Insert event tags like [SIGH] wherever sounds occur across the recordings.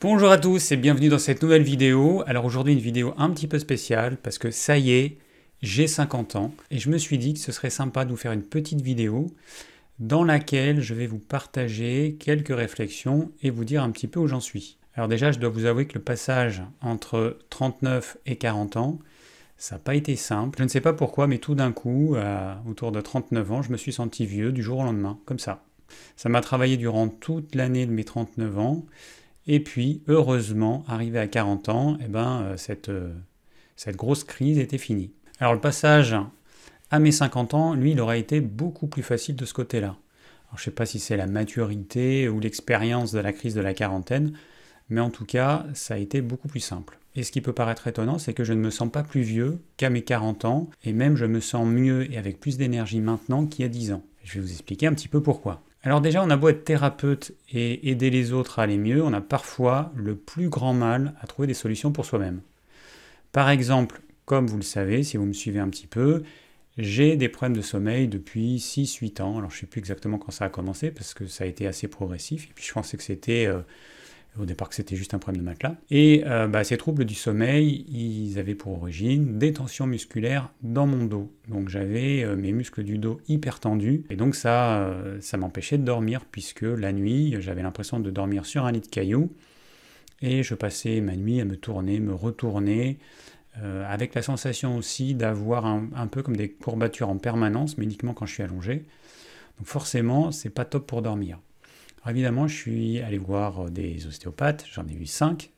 Bonjour à tous et bienvenue dans cette nouvelle vidéo. Alors aujourd'hui une vidéo un petit peu spéciale parce que ça y est, j'ai 50 ans et je me suis dit que ce serait sympa de vous faire une petite vidéo dans laquelle je vais vous partager quelques réflexions et vous dire un petit peu où j'en suis. Alors déjà je dois vous avouer que le passage entre 39 et 40 ans, ça n'a pas été simple. Je ne sais pas pourquoi, mais tout d'un coup, autour de 39 ans, je me suis senti vieux du jour au lendemain, comme ça. Ça m'a travaillé durant toute l'année de mes 39 ans. Et puis, heureusement, arrivé à 40 ans, eh ben, euh, cette, euh, cette grosse crise était finie. Alors le passage à mes 50 ans, lui, il aurait été beaucoup plus facile de ce côté-là. je ne sais pas si c'est la maturité ou l'expérience de la crise de la quarantaine, mais en tout cas, ça a été beaucoup plus simple. Et ce qui peut paraître étonnant, c'est que je ne me sens pas plus vieux qu'à mes 40 ans, et même je me sens mieux et avec plus d'énergie maintenant qu'il y a 10 ans. Je vais vous expliquer un petit peu pourquoi. Alors déjà, on a beau être thérapeute et aider les autres à aller mieux, on a parfois le plus grand mal à trouver des solutions pour soi-même. Par exemple, comme vous le savez, si vous me suivez un petit peu, j'ai des problèmes de sommeil depuis 6-8 ans. Alors je ne sais plus exactement quand ça a commencé parce que ça a été assez progressif. Et puis je pensais que c'était euh, au départ que c'était juste un problème de matelas. Et euh, bah, ces troubles du sommeil, ils avaient pour origine des tensions musculaires dans mon dos. Donc j'avais euh, mes muscles du dos hyper tendus, et donc ça, euh, ça m'empêchait de dormir, puisque la nuit, j'avais l'impression de dormir sur un lit de cailloux, et je passais ma nuit à me tourner, me retourner, avec la sensation aussi d'avoir un, un, peu comme des courbatures en permanence, mais uniquement quand je suis allongé. Donc forcément, c'est pas top pour dormir évidemment, je suis allé voir euh, des ostéopathes, j'en ai vu 5.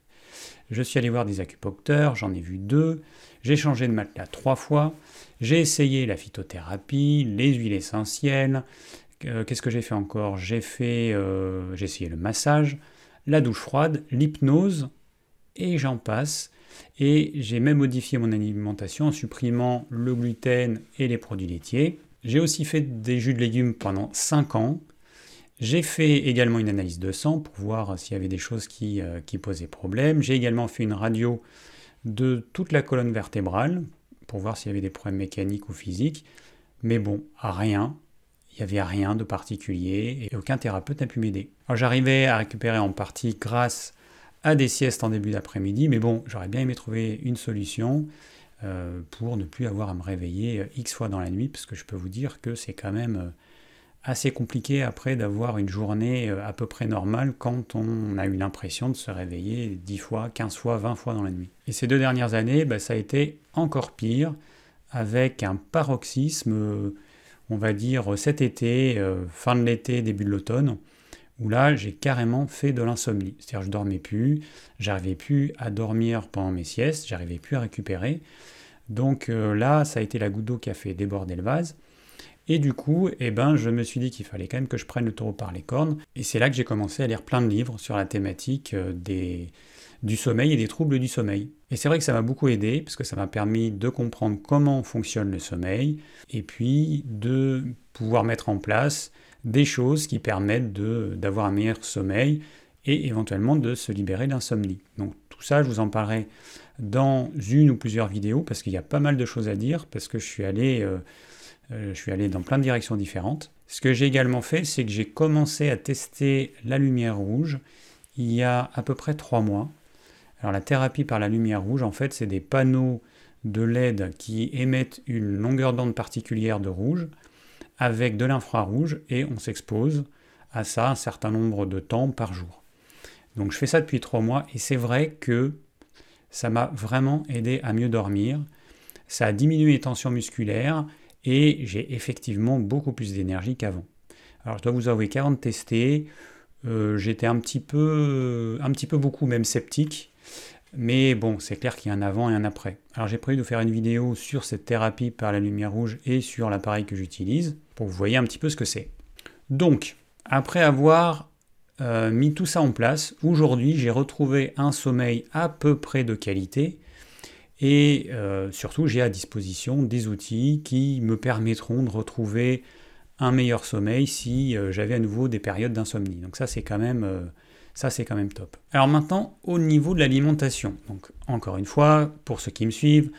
Je suis allé voir des acupuncteurs, j'en ai vu 2. J'ai changé de matelas trois fois. J'ai essayé la phytothérapie, les huiles essentielles. Euh, qu'est-ce que j'ai fait encore? J'ai fait, euh, j'ai essayé le massage, la douche froide, l'hypnose, et j'en passe. Et j'ai même modifié mon alimentation en supprimant le gluten et les produits laitiers. J'ai aussi fait des jus de légumes pendant 5 ans. J'ai fait également une analyse de sang pour voir s'il y avait des choses qui, euh, qui posaient problème. J'ai également fait une radio de toute la colonne vertébrale pour voir s'il y avait des problèmes mécaniques ou physiques. Mais bon, rien. Il n'y avait rien de particulier et aucun thérapeute n'a pu m'aider. Alors j'arrivais à récupérer en partie grâce à des siestes en début d'après-midi, mais bon, j'aurais bien aimé trouver une solution euh, pour ne plus avoir à me réveiller euh, X fois dans la nuit, parce que je peux vous dire que c'est quand même assez compliqué après d'avoir une journée euh, à peu près normale quand on a eu l'impression de se réveiller 10 fois, 15 fois, 20 fois dans la nuit. Et ces deux dernières années, bah, ça a été encore pire, avec un paroxysme, euh, on va dire cet été, euh, fin de l'été, début de l'automne, où là j'ai carrément fait de l'insomnie. C'est-à-dire je dormais plus, j'arrivais plus à dormir pendant mes siestes, j'arrivais plus à récupérer. Donc là, ça a été la goutte d'eau qui a fait déborder le vase. Et du coup, eh ben, je me suis dit qu'il fallait quand même que je prenne le taureau par les cornes. Et c'est là que j'ai commencé à lire plein de livres sur la thématique euh, des, du sommeil et des troubles du sommeil. Et c'est vrai que ça m'a beaucoup aidé, parce que ça m'a permis de comprendre comment fonctionne le sommeil, et puis de pouvoir mettre en place des choses qui permettent d'avoir un meilleur sommeil et éventuellement de se libérer d'insomnie. Donc tout ça, je vous en parlerai dans une ou plusieurs vidéos, parce qu'il y a pas mal de choses à dire, parce que je suis allé... Euh, je suis allé dans plein de directions différentes. Ce que j'ai également fait, c'est que j'ai commencé à tester la lumière rouge il y a à peu près trois mois. Alors la thérapie par la lumière rouge, en fait, c'est des panneaux de LED qui émettent une longueur d'onde particulière de rouge avec de l'infrarouge et on s'expose à ça un certain nombre de temps par jour. Donc je fais ça depuis trois mois et c'est vrai que ça m'a vraiment aidé à mieux dormir. Ça a diminué les tensions musculaires et j'ai effectivement beaucoup plus d'énergie qu'avant. Alors je dois vous avouer qu'avant de tester, euh, j'étais un petit peu, un petit peu beaucoup même sceptique, mais bon, c'est clair qu'il y a un avant et un après. Alors j'ai prévu de faire une vidéo sur cette thérapie par la lumière rouge et sur l'appareil que j'utilise, pour que vous voyez un petit peu ce que c'est. Donc, après avoir euh, mis tout ça en place, aujourd'hui j'ai retrouvé un sommeil à peu près de qualité, et euh, surtout, j'ai à disposition des outils qui me permettront de retrouver un meilleur sommeil si euh, j'avais à nouveau des périodes d'insomnie. Donc ça, c'est quand même... Euh, ça, c'est quand même top. Alors maintenant, au niveau de l'alimentation. Donc, encore une fois, pour ceux qui me suivent,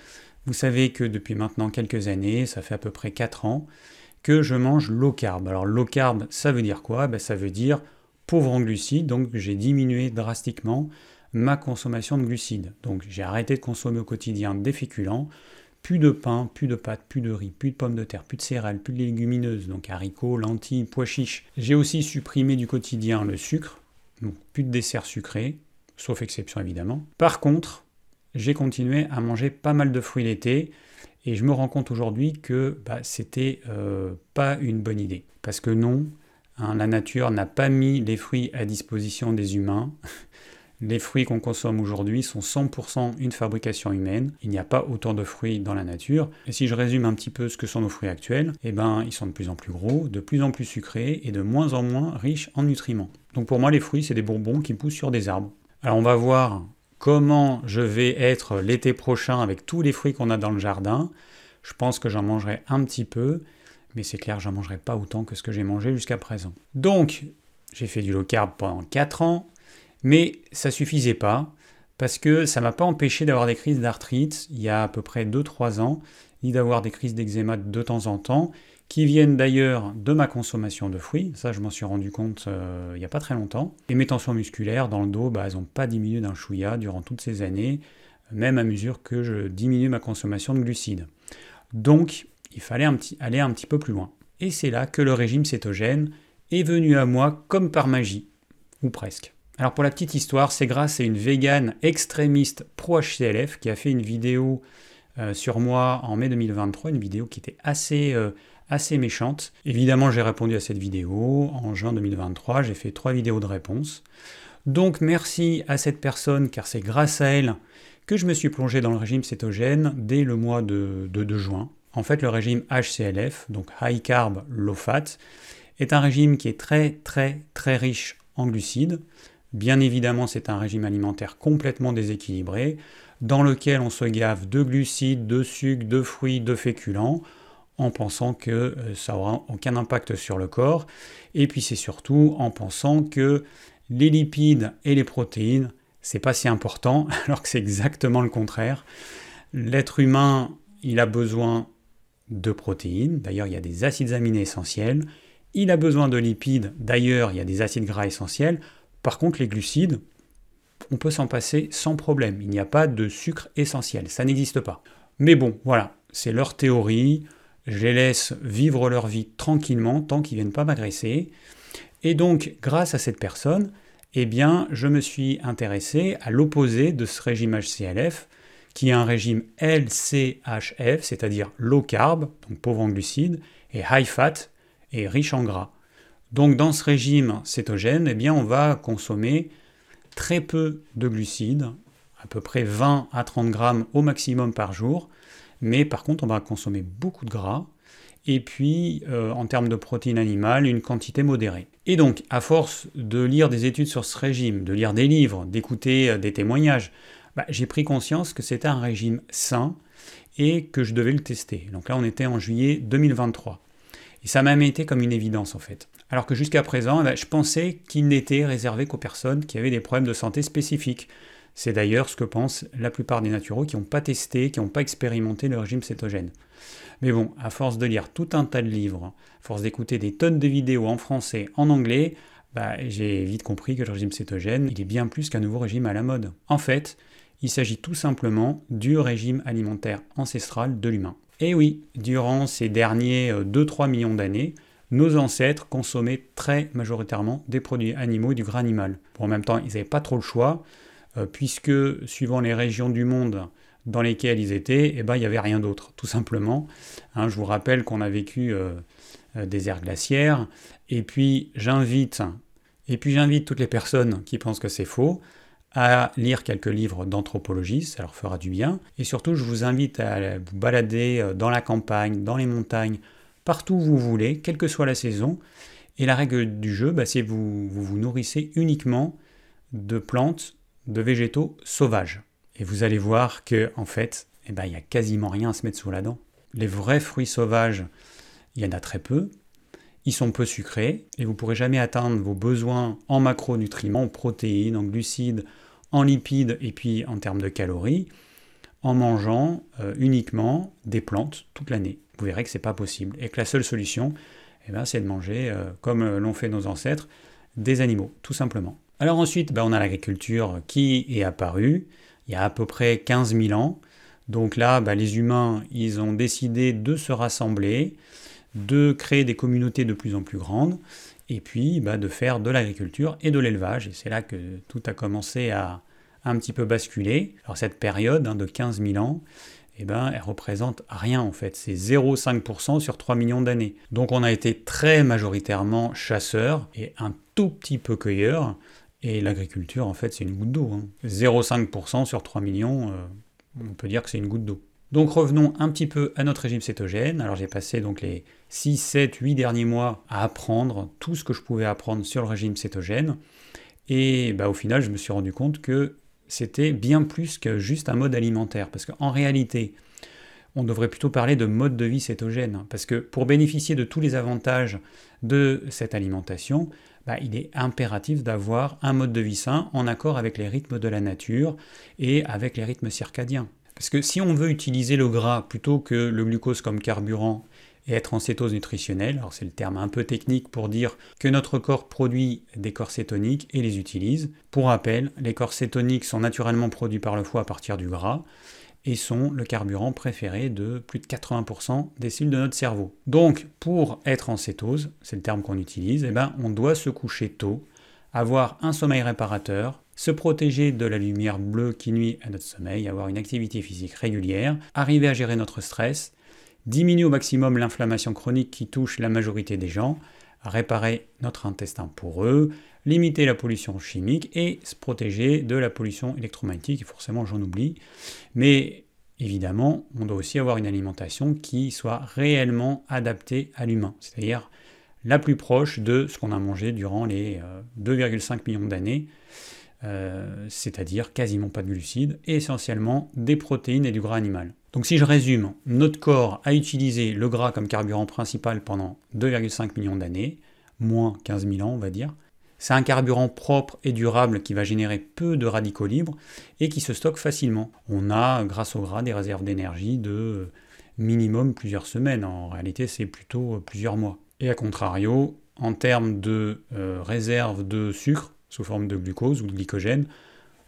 vous savez que depuis maintenant quelques années, ça fait à peu près 4 ans, que je mange low carb. Alors, low carb, ça veut dire quoi? Ben, Ça veut dire pauvre en glucides, donc j'ai diminué drastiquement ma consommation de glucides. Donc j'ai arrêté de consommer au quotidien des féculents, plus de pain, plus de pâtes, plus de riz, plus de pommes de terre, plus de céréales, plus de légumineuses, donc haricots, lentilles, pois chiches. J'ai aussi supprimé du quotidien le sucre, donc plus de desserts sucrés, sauf exception évidemment. Par contre, j'ai continué à manger pas mal de fruits l'été, et je me rends compte aujourd'hui que bah, c'était euh, pas une bonne idée. Parce que non, hein, la nature n'a pas mis les fruits à disposition des humains. [LAUGHS] Les fruits qu'on consomme aujourd'hui sont 100% une fabrication humaine. Il n'y a pas autant de fruits dans la nature. Et si je résume un petit peu ce que sont nos fruits actuels, eh ben, ils sont de plus en plus gros, de plus en plus sucrés et de moins en moins riches en nutriments. Donc pour moi, les fruits, c'est des bonbons qui poussent sur des arbres. Alors on va voir comment je vais être l'été prochain avec tous les fruits qu'on a dans le jardin. Je pense que j'en mangerai un petit peu, mais c'est clair, j'en mangerai pas autant que ce que j'ai mangé jusqu'à présent. Donc, j'ai fait du low carb pendant 4 ans. Mais ça suffisait pas, parce que ça m'a pas empêché d'avoir des crises d'arthrite il y a à peu près 2-3 ans, ni d'avoir des crises d'eczéma de temps en temps, qui viennent d'ailleurs de ma consommation de fruits, ça je m'en suis rendu compte euh, il n'y a pas très longtemps. Et mes tensions musculaires dans le dos, bah, elles n'ont pas diminué d'un chouïa durant toutes ces années, même à mesure que je diminue ma consommation de glucides. Donc il fallait aller un petit peu plus loin. Et c'est là que le régime cétogène est venu à moi comme par magie, ou presque. Alors pour la petite histoire, c'est grâce à une végane extrémiste pro-HCLF qui a fait une vidéo euh, sur moi en mai 2023, une vidéo qui était assez, euh, assez méchante. Évidemment, j'ai répondu à cette vidéo en juin 2023, j'ai fait trois vidéos de réponse. Donc merci à cette personne car c'est grâce à elle que je me suis plongé dans le régime cétogène dès le mois de juin. En fait, le régime HCLF, donc High Carb Low Fat, est un régime qui est très très très riche en glucides. Bien évidemment, c'est un régime alimentaire complètement déséquilibré, dans lequel on se gave de glucides, de sucre, de fruits, de féculents, en pensant que euh, ça n'aura aucun impact sur le corps, et puis c'est surtout en pensant que les lipides et les protéines, c'est pas si important, [LAUGHS] alors que c'est exactement le contraire. L'être humain, il a besoin de protéines, d'ailleurs il y a des acides aminés essentiels, il a besoin de lipides, d'ailleurs il y a des acides gras essentiels, par contre, les glucides, on peut s'en passer sans problème. Il n'y a pas de sucre essentiel, ça n'existe pas. Mais bon, voilà, c'est leur théorie. Je les laisse vivre leur vie tranquillement tant qu'ils ne viennent pas m'agresser. Et donc, grâce à cette personne, eh bien, je me suis intéressé à l'opposé de ce régime HCLF, qui est un régime LCHF, c'est-à-dire low carb, donc pauvre en glucides, et high fat, et riche en gras. Donc dans ce régime cétogène, eh bien, on va consommer très peu de glucides, à peu près 20 à 30 grammes au maximum par jour, mais par contre on va consommer beaucoup de gras, et puis euh, en termes de protéines animales, une quantité modérée. Et donc, à force de lire des études sur ce régime, de lire des livres, d'écouter euh, des témoignages, bah, j'ai pris conscience que c'était un régime sain et que je devais le tester. Donc là, on était en juillet 2023. Et ça m'a même été comme une évidence en fait. Alors que jusqu'à présent, eh ben, je pensais qu'il n'était réservé qu'aux personnes qui avaient des problèmes de santé spécifiques. C'est d'ailleurs ce que pensent la plupart des naturaux qui n'ont pas testé, qui n'ont pas expérimenté le régime cétogène. Mais bon, à force de lire tout un tas de livres, à force d'écouter des tonnes de vidéos en français, en anglais, bah, j'ai vite compris que le régime cétogène, il est bien plus qu'un nouveau régime à la mode. En fait, il s'agit tout simplement du régime alimentaire ancestral de l'humain. Et oui, durant ces derniers 2-3 euh, millions d'années, nos ancêtres consommaient très majoritairement des produits animaux et du gras animal. en même temps, ils n'avaient pas trop le choix, euh, puisque suivant les régions du monde dans lesquelles ils étaient, eh ben, il n'y avait rien d'autre, tout simplement. Hein, je vous rappelle qu'on a vécu euh, des ères glaciaires, et puis j'invite, et puis j'invite toutes les personnes qui pensent que c'est faux à lire quelques livres d'anthropologie, ça leur fera du bien. Et surtout, je vous invite à vous balader euh, dans la campagne, dans les montagnes, partout où vous voulez, quelle que soit la saison. Et la règle du jeu, bah, c'est que vous, vous, nourrissez uniquement de plantes, de végétaux sauvages. Et vous allez voir que en fait, eh ben, il n'y a quasiment rien à se mettre sous la dent. Les vrais fruits sauvages, il y en a très peu. Ils sont peu sucrés et vous ne pourrez jamais atteindre vos besoins en macronutriments, en protéines, en glucides, en lipides et puis en termes de calories en mangeant euh, uniquement des plantes toute l'année. Vous verrez que ce n'est pas possible et que la seule solution, eh ben, c'est de manger, euh, comme euh, l'ont fait nos ancêtres, des animaux, tout simplement. Alors ensuite, bah, on a l'agriculture qui est apparue il y a à peu près 15 000 ans. Donc là, bah, les humains, ils ont décidé de se rassembler, de créer des communautés de plus en plus grandes, et puis bah, de faire de l'agriculture et de l'élevage. Et c'est là que tout a commencé à un petit peu basculer. Alors cette période hein, de 15 000 ans, eh ben, elle représente rien en fait. C'est 0,5% sur 3 millions d'années. Donc on a été très majoritairement chasseurs et un tout petit peu cueilleurs. Et l'agriculture, en fait, c'est une goutte d'eau. 0,5% hein. sur 3 millions, euh, on peut dire que c'est une goutte d'eau. Donc revenons un petit peu à notre régime cétogène. Alors j'ai passé donc les 6, 7, 8 derniers mois à apprendre tout ce que je pouvais apprendre sur le régime cétogène. Et bah, au final, je me suis rendu compte que c'était bien plus que juste un mode alimentaire. Parce qu'en réalité, on devrait plutôt parler de mode de vie cétogène. Parce que pour bénéficier de tous les avantages de cette alimentation, bah, il est impératif d'avoir un mode de vie sain en accord avec les rythmes de la nature et avec les rythmes circadiens. Parce que si on veut utiliser le gras plutôt que le glucose comme carburant et être en cétose nutritionnelle. Alors c'est le terme un peu technique pour dire que notre corps produit des corps cétoniques et les utilise. Pour rappel, les corps cétoniques sont naturellement produits par le foie à partir du gras et sont le carburant préféré de plus de 80% des cellules de notre cerveau. Donc pour être en cétose, c'est le terme qu'on utilise, eh ben, on doit se coucher tôt, avoir un sommeil réparateur, se protéger de la lumière bleue qui nuit à notre sommeil, avoir une activité physique régulière, arriver à gérer notre stress diminuer au maximum l'inflammation chronique qui touche la majorité des gens, réparer notre intestin poreux, limiter la pollution chimique et se protéger de la pollution électromagnétique, forcément j'en oublie. Mais évidemment, on doit aussi avoir une alimentation qui soit réellement adaptée à l'humain, c'est-à-dire la plus proche de ce qu'on a mangé durant les 2,5 euh, millions d'années, euh, c'est-à-dire quasiment pas de glucides, et essentiellement des protéines et du gras animal. Donc si je résume, notre corps a utilisé le gras comme carburant principal pendant 2,5 millions d'années, moins 15 000 ans on va dire. C'est un carburant propre et durable qui va générer peu de radicaux libres et qui se stocke facilement. On a, grâce au gras, des réserves d'énergie de minimum plusieurs semaines. En réalité, c'est plutôt plusieurs mois. Et à contrario, en termes de euh, réserve de sucre sous forme de glucose ou de glycogène,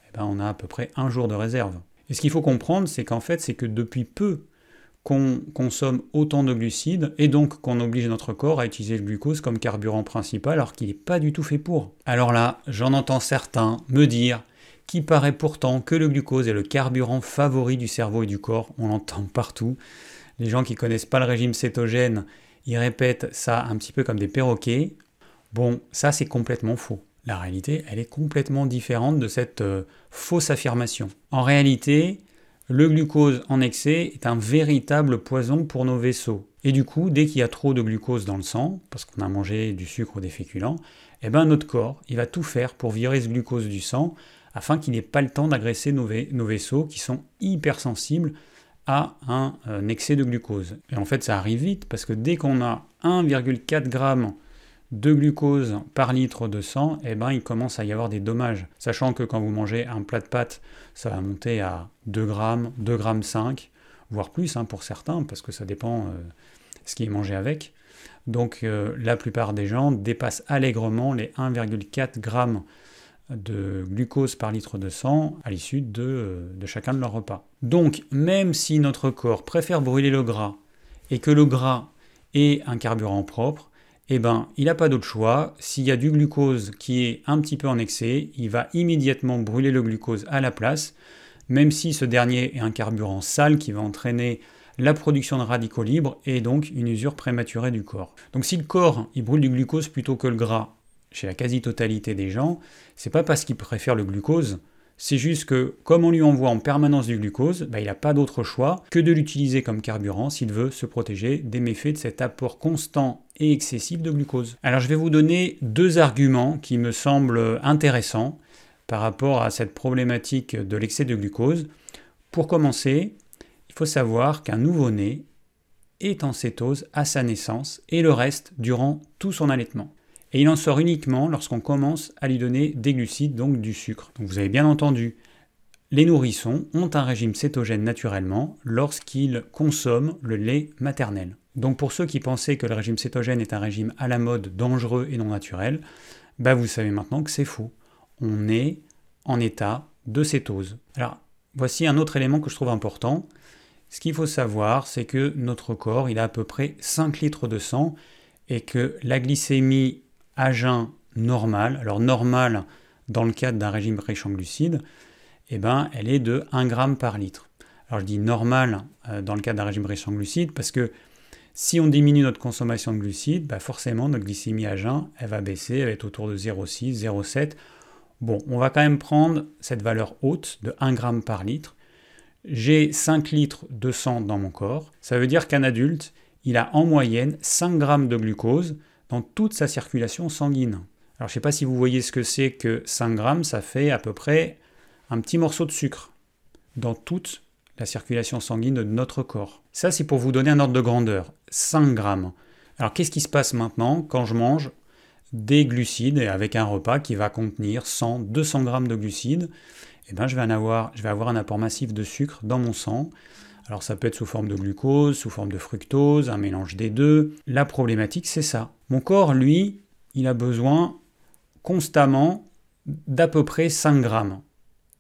eh ben, on a à peu près un jour de réserve. Et ce qu'il faut comprendre, c'est qu'en fait, c'est que depuis peu qu'on consomme autant de glucides et donc qu'on oblige notre corps à utiliser le glucose comme carburant principal alors qu'il n'est pas du tout fait pour. Alors là, j'en entends certains me dire qu'il paraît pourtant que le glucose est le carburant favori du cerveau et du corps. On l'entend partout. Les gens qui connaissent pas le régime cétogène, ils répètent ça un petit peu comme des perroquets. Bon, ça c'est complètement faux. La réalité, elle est complètement différente de cette euh, fausse affirmation. En réalité, le glucose en excès est un véritable poison pour nos vaisseaux. Et du coup, dès qu'il y a trop de glucose dans le sang, parce qu'on a mangé du sucre ou des féculents, eh ben notre corps, il va tout faire pour virer ce glucose du sang afin qu'il n'ait pas le temps d'agresser nos, vaisseaux qui sont hypersensibles à un, un, excès de glucose. Et en fait, ça arrive vite parce que dès qu'on a 1,4 g de glucose par litre de sang, eh ben, il commence à y avoir des dommages. Sachant que quand vous mangez un plat de pâtes, ça va monter à 2 grammes, 2 grammes 5, voire plus hein, pour certains, parce que ça dépend euh, ce qui est mangé avec. Donc euh, la plupart des gens dépassent allègrement les 1,4 grammes de glucose par litre de sang à l'issue de, euh, de chacun de leurs repas. Donc même si notre corps préfère brûler le gras et que le gras est un carburant propre, eh ben, il n'a pas d'autre choix. S'il y a du glucose qui est un petit peu en excès, il va immédiatement brûler le glucose à la place, même si ce dernier est un carburant sale qui va entraîner la production de radicaux libres et donc une usure prématurée du corps. Donc si le corps il brûle du glucose plutôt que le gras chez la quasi-totalité des gens, c'est pas parce qu'il préfère le glucose, c'est juste que comme on lui envoie en permanence du glucose, bah, il n'a pas d'autre choix que de l'utiliser comme carburant s'il veut se protéger des méfaits de cet apport constant et excessif de glucose. Alors je vais vous donner deux arguments qui me semblent intéressants par rapport à cette problématique de l'excès de glucose. Pour commencer, il faut savoir qu'un nouveau-né est en cétose à sa naissance et le reste durant tout son allaitement. Et il en sort uniquement lorsqu'on commence à lui donner des glucides, donc du sucre. Donc vous avez bien entendu, les nourrissons ont un régime cétogène naturellement lorsqu'ils consomment le lait maternel. Donc pour ceux qui pensaient que le régime cétogène est un régime à la mode dangereux et non naturel, bah vous savez maintenant que c'est faux. On est en état de cétose. Alors, voici un autre élément que je trouve important. Ce qu'il faut savoir, c'est que notre corps, il a à peu près 5 litres de sang et que la glycémie à jeun normale, alors normale dans le cadre d'un régime riche en glucides, eh ben, elle est de 1 g par litre. Alors je dis normal euh, dans le cadre d'un régime riche en glucides parce que si on diminue notre consommation de glucides, bah forcément notre glycémie à jeun, elle va baisser, elle va être autour de 0,6, 0,7. Bon, on va quand même prendre cette valeur haute de 1 g par litre. J'ai 5 litres de sang dans mon corps. Ça veut dire qu'un adulte, il a en moyenne 5 g de glucose dans toute sa circulation sanguine. Alors je ne sais pas si vous voyez ce que c'est que 5 grammes, ça fait à peu près un petit morceau de sucre dans toute la circulation sanguine de notre corps. Ça, c'est pour vous donner un ordre de grandeur. 5 grammes. Alors, qu'est-ce qui se passe maintenant quand je mange des glucides avec un repas qui va contenir 100, 200 grammes de glucides? Eh ben, je, vais avoir, je vais avoir un apport massif de sucre dans mon sang. Alors ça peut être sous forme de glucose, sous forme de fructose, un mélange des deux. La problématique, c'est ça. Mon corps, lui, il a besoin constamment d'à peu près 5 grammes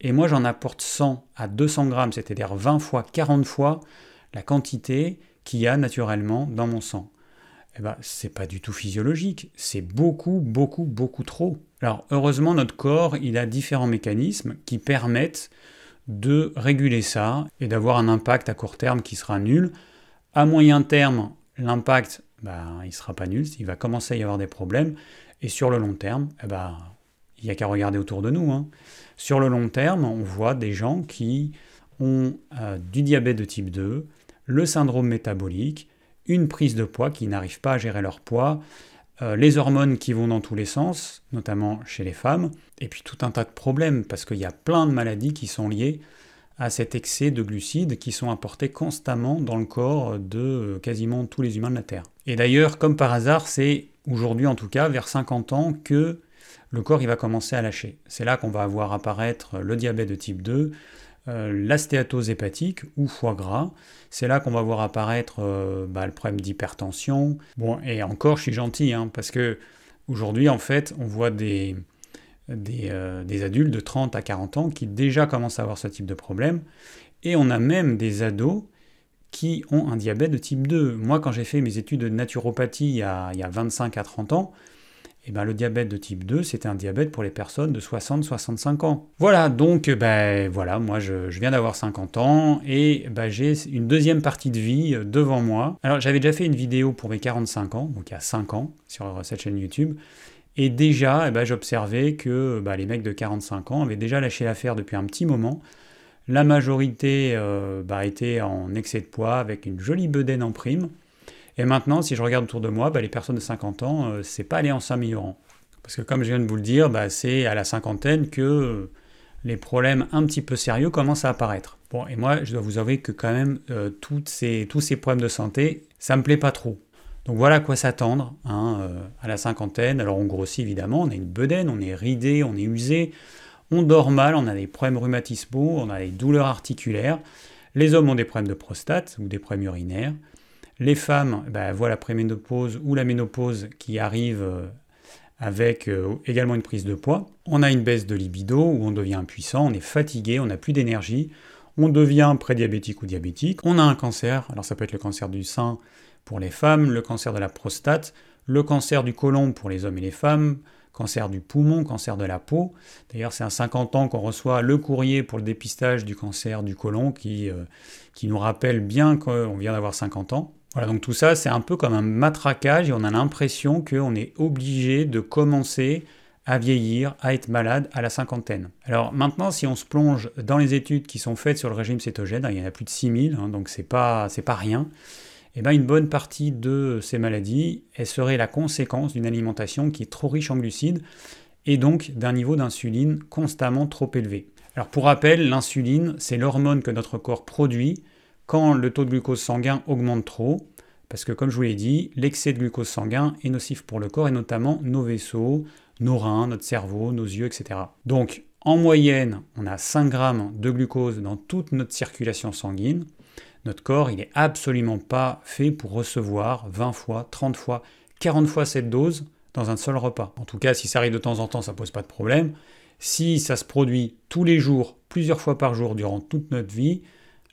et moi j'en apporte 100 à 200 grammes, c'est-à-dire 20 fois, 40 fois la quantité qu'il y a naturellement dans mon sang. Eh ben, c'est pas du tout physiologique, c'est beaucoup, beaucoup, beaucoup trop. Alors, heureusement, notre corps, il a différents mécanismes qui permettent de réguler ça et d'avoir un impact à court terme qui sera nul. À moyen terme, l'impact, ben, il sera pas nul, il va commencer à y avoir des problèmes. Et sur le long terme, eh ben, il n'y a qu'à regarder autour de nous. Hein. Sur le long terme, on voit des gens qui ont euh, du diabète de type 2, le syndrome métabolique, une prise de poids qui n'arrive pas à gérer leur poids, euh, les hormones qui vont dans tous les sens, notamment chez les femmes, et puis tout un tas de problèmes, parce qu'il y a plein de maladies qui sont liées à cet excès de glucides qui sont apportés constamment dans le corps de euh, quasiment tous les humains de la Terre. Et d'ailleurs, comme par hasard, c'est aujourd'hui en tout cas vers 50 ans que le corps il va commencer à lâcher. C'est là qu'on va avoir apparaître le diabète de type 2, euh, l'astéatose hépatique ou foie gras. C'est là qu'on va voir apparaître euh, bah, le problème d'hypertension. Bon, et encore, je suis gentil, hein, parce que aujourd'hui, en fait, on voit des, euh, des, adultes de 30 à 40 ans qui déjà commencent à avoir ce type de problème. Et on a même des ados qui ont un diabète de type 2. Moi, quand j'ai fait mes études de naturopathie il y a, il y a 25 à 30 ans, eh ben, le diabète de type 2, c'était un diabète pour les personnes de 60-65 ans. Voilà, donc ben, voilà, moi je, viens d'avoir 50 ans et ben, j'ai une deuxième partie de vie euh, devant moi. Alors j'avais déjà fait une vidéo pour mes 45 ans, donc il y a 5 ans, sur cette chaîne YouTube. Et déjà, eh ben, j'observais que ben, les mecs de 45 ans avaient déjà lâché l'affaire depuis un petit moment. La majorité euh, était en excès de poids avec une jolie bedaine en prime. Et maintenant, si je regarde autour de moi, bah, les personnes de 50 ans, euh, c'est pas aller en s'améliorant. Parce que comme je viens de vous le dire, bah, c'est à la cinquantaine que euh, les problèmes un petit peu sérieux commencent à apparaître. Bon, et moi, je dois vous avouer que quand même, euh, ces, tous ces problèmes de santé, ça me plaît pas trop. Donc voilà à quoi s'attendre hein, à la cinquantaine. Alors on grossit évidemment, on a une bedaine, on est ridé, on est usé, on dort mal, on a des problèmes rhumatismaux, on a des douleurs articulaires. Les hommes ont des problèmes de prostate ou des problèmes urinaires. Les femmes bah, voient la préménopause ou la ménopause qui arrive euh, avec euh, également une prise de poids. On a une baisse de libido où on devient impuissant, on est fatigué, on n'a plus d'énergie, on devient prédiabétique ou diabétique. On a un cancer, alors ça peut être le cancer du sein pour les femmes, le cancer de la prostate, le cancer du côlon pour les hommes et les femmes, cancer du poumon, cancer de la peau. D'ailleurs, c'est à 50 ans qu'on reçoit le courrier pour le dépistage du cancer du côlon qui, euh, qui nous rappelle bien qu'on vient d'avoir 50 ans. Voilà, donc tout ça, c'est un peu comme un matraquage et on a l'impression qu'on est obligé de commencer à vieillir, à être malade à la cinquantaine. Alors maintenant, si on se plonge dans les études qui sont faites sur le régime cétogène, il y en a plus de 6000, hein, donc c'est pas, pas rien, et eh bien une bonne partie de ces maladies, elle serait la conséquence d'une alimentation qui est trop riche en glucides et donc d'un niveau d'insuline constamment trop élevé. Alors pour rappel, l'insuline, c'est l'hormone que notre corps produit quand le taux de glucose sanguin augmente trop, parce que comme je vous l'ai dit, l'excès de glucose sanguin est nocif pour le corps et notamment nos vaisseaux, nos reins, notre cerveau, nos yeux, etc. Donc en moyenne, on a 5 grammes de glucose dans toute notre circulation sanguine. Notre corps, il n'est absolument pas fait pour recevoir 20 fois, 30 fois, 40 fois cette dose dans un seul repas. En tout cas, si ça arrive de temps en temps, ça pose pas de problème. Si ça se produit tous les jours, plusieurs fois par jour durant toute notre vie,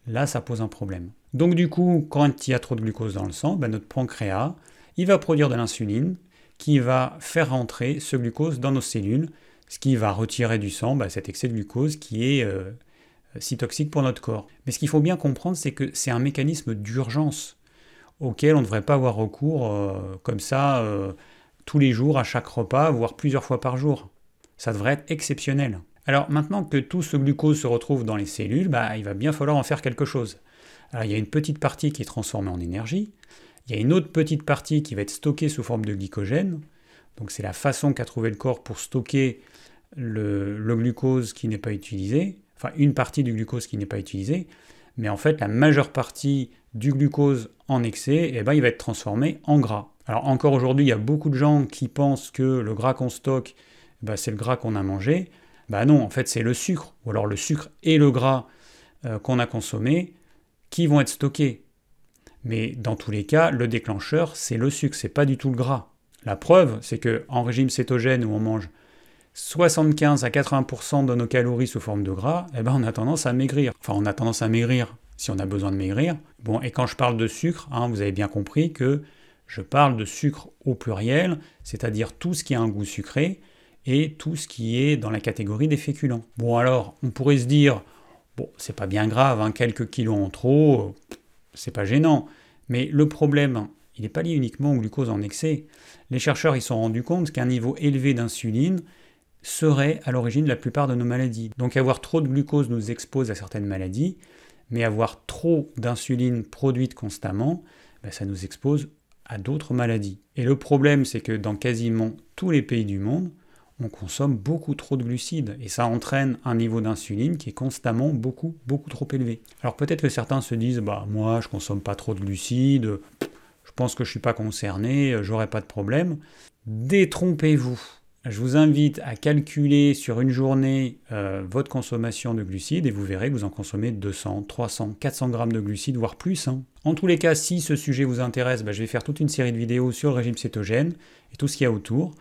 là ça pose un problème. Donc du coup, quand il y a trop de glucose dans le sang, ben, notre pancréas, il va produire de l'insuline qui va faire rentrer ce glucose dans nos cellules, ce qui va retirer du sang ben, cet excès de glucose qui est euh, si toxique pour notre corps. Mais ce qu'il faut bien comprendre, c'est que c'est un mécanisme d'urgence auquel on ne devrait pas avoir recours euh, comme ça euh, tous les jours, à chaque repas, voire plusieurs fois par jour. Ça devrait être exceptionnel. Alors maintenant que tout ce glucose se retrouve dans les cellules, bah, il va bien falloir en faire quelque chose. Alors il y a une petite partie qui est transformée en énergie, il y a une autre petite partie qui va être stockée sous forme de glycogène, donc c'est la façon qu'a trouvé le corps pour stocker le, glucose qui n'est pas utilisé, enfin une partie du glucose qui n'est pas utilisé, mais en fait la majeure partie du glucose en excès, eh ben, il va être transformé en gras. Alors encore aujourd'hui, il y a beaucoup de gens qui pensent que le gras qu'on stocke, eh ben, c'est le gras qu'on a mangé. Bah non, en fait c'est le sucre, ou alors le sucre et le gras euh, qu'on a consommé qui vont être stockés. Mais dans tous les cas, le déclencheur, c'est le sucre, c'est pas du tout le gras. La preuve, c'est que en régime cétogène où on mange 75 à 80% de nos calories sous forme de gras, eh ben on a tendance à maigrir. Enfin, on a tendance à maigrir si on a besoin de maigrir. Bon, et quand je parle de sucre, hein, vous avez bien compris que je parle de sucre au pluriel, c'est-à-dire tout ce qui a un goût sucré et tout ce qui est dans la catégorie des féculents. Bon alors, on pourrait se dire, bon, c'est pas bien grave, hein, quelques kilos en trop, c'est pas gênant. Mais le problème, il n'est pas lié uniquement au glucose en excès. Les chercheurs se sont rendus compte qu'un niveau élevé d'insuline serait à l'origine de la plupart de nos maladies. Donc avoir trop de glucose nous expose à certaines maladies, mais avoir trop d'insuline produite constamment, ben, ça nous expose à d'autres maladies. Et le problème, c'est que dans quasiment tous les pays du monde, on consomme beaucoup trop de glucides et ça entraîne un niveau d'insuline qui est constamment beaucoup beaucoup trop élevé. Alors peut-être que certains se disent bah moi je consomme pas trop de glucides, je pense que je suis pas concerné, j'aurai pas de problème. Détrompez-vous. Je vous invite à calculer sur une journée euh, votre consommation de glucides et vous verrez que vous en consommez 200, 300, 400 grammes de glucides, voire plus. Hein. En tous les cas, si ce sujet vous intéresse, bah, je vais faire toute une série de vidéos sur le régime cétogène et tout ce qu'il y a autour.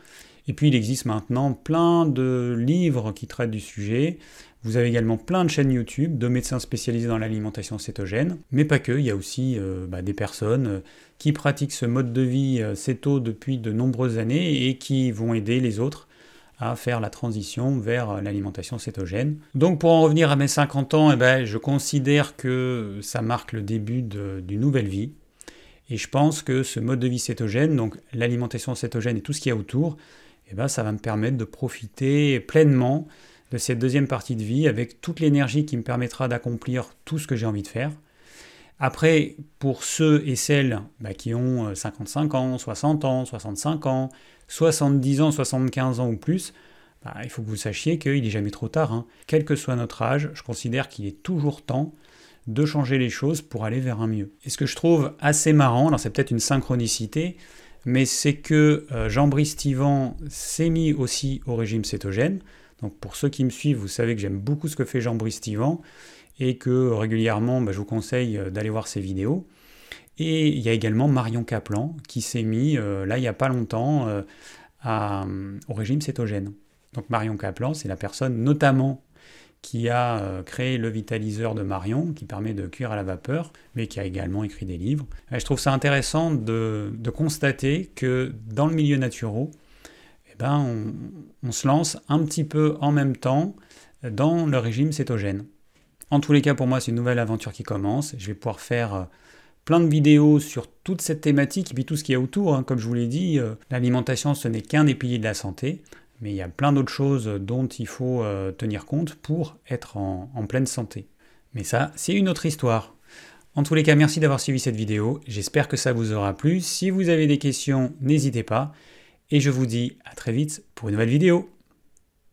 Et puis il existe maintenant plein de livres qui traitent du sujet. Vous avez également plein de chaînes YouTube de médecins spécialisés dans l'alimentation cétogène, mais pas que, il y a aussi euh, bah, des personnes euh, qui pratiquent ce mode de vie euh, céto depuis de nombreuses années et qui vont aider les autres à faire la transition vers l'alimentation cétogène. Donc pour en revenir à mes 50 ans, eh ben, je considère que ça marque le début d'une nouvelle vie. Et je pense que ce mode de vie cétogène, donc l'alimentation cétogène et tout ce qu'il y a autour, eh ben, ça va me permettre de profiter pleinement de cette deuxième partie de vie avec toute l'énergie qui me permettra d'accomplir tout ce que j'ai envie de faire. Après, pour ceux et celles bah, qui ont 55 euh, ans, 60 ans, 65 ans, 70 ans, 75 ans ou plus, bah, il faut que vous sachiez qu'il n'est jamais trop tard. Hein. Quel que soit notre âge, je considère qu'il est toujours temps de changer les choses pour aller vers un mieux. Et ce que je trouve assez marrant, alors c'est peut-être une synchronicité, mais c'est que euh, Jean-Brice Tivan s'est mis aussi au régime cétogène. Donc pour ceux qui me suivent, vous savez que j'aime beaucoup ce que fait Jean-Brice Tivan et que régulièrement, bah, je vous conseille euh, d'aller voir ses vidéos. Et il y a également Marion Caplan qui s'est mis, euh, là, il n'y a pas longtemps, au régime cétogène. Donc Marion Caplan, c'est la personne notamment qui a euh, créé le vitaliseur de Marion, qui permet de cuire à la vapeur, mais qui a également écrit des livres. je trouve ça intéressant de, constater que dans le milieu naturel, eh ben, on, se lance un petit peu en même temps dans le régime cétogène. En tous les cas, pour moi, c'est une nouvelle aventure qui commence. Je vais pouvoir faire euh, plein de vidéos sur toute cette thématique et puis tout ce qu'il y a autour. Hein. Comme je vous l'ai dit, euh, l'alimentation, ce n'est qu'un des piliers de la santé mais il y a plein d'autres choses dont il faut euh, tenir compte pour être en, en pleine santé. Mais ça, c'est une autre histoire. En tous les cas, merci d'avoir suivi cette vidéo. J'espère que ça vous aura plu. Si vous avez des questions, n'hésitez pas. Et je vous dis à très vite pour une nouvelle vidéo.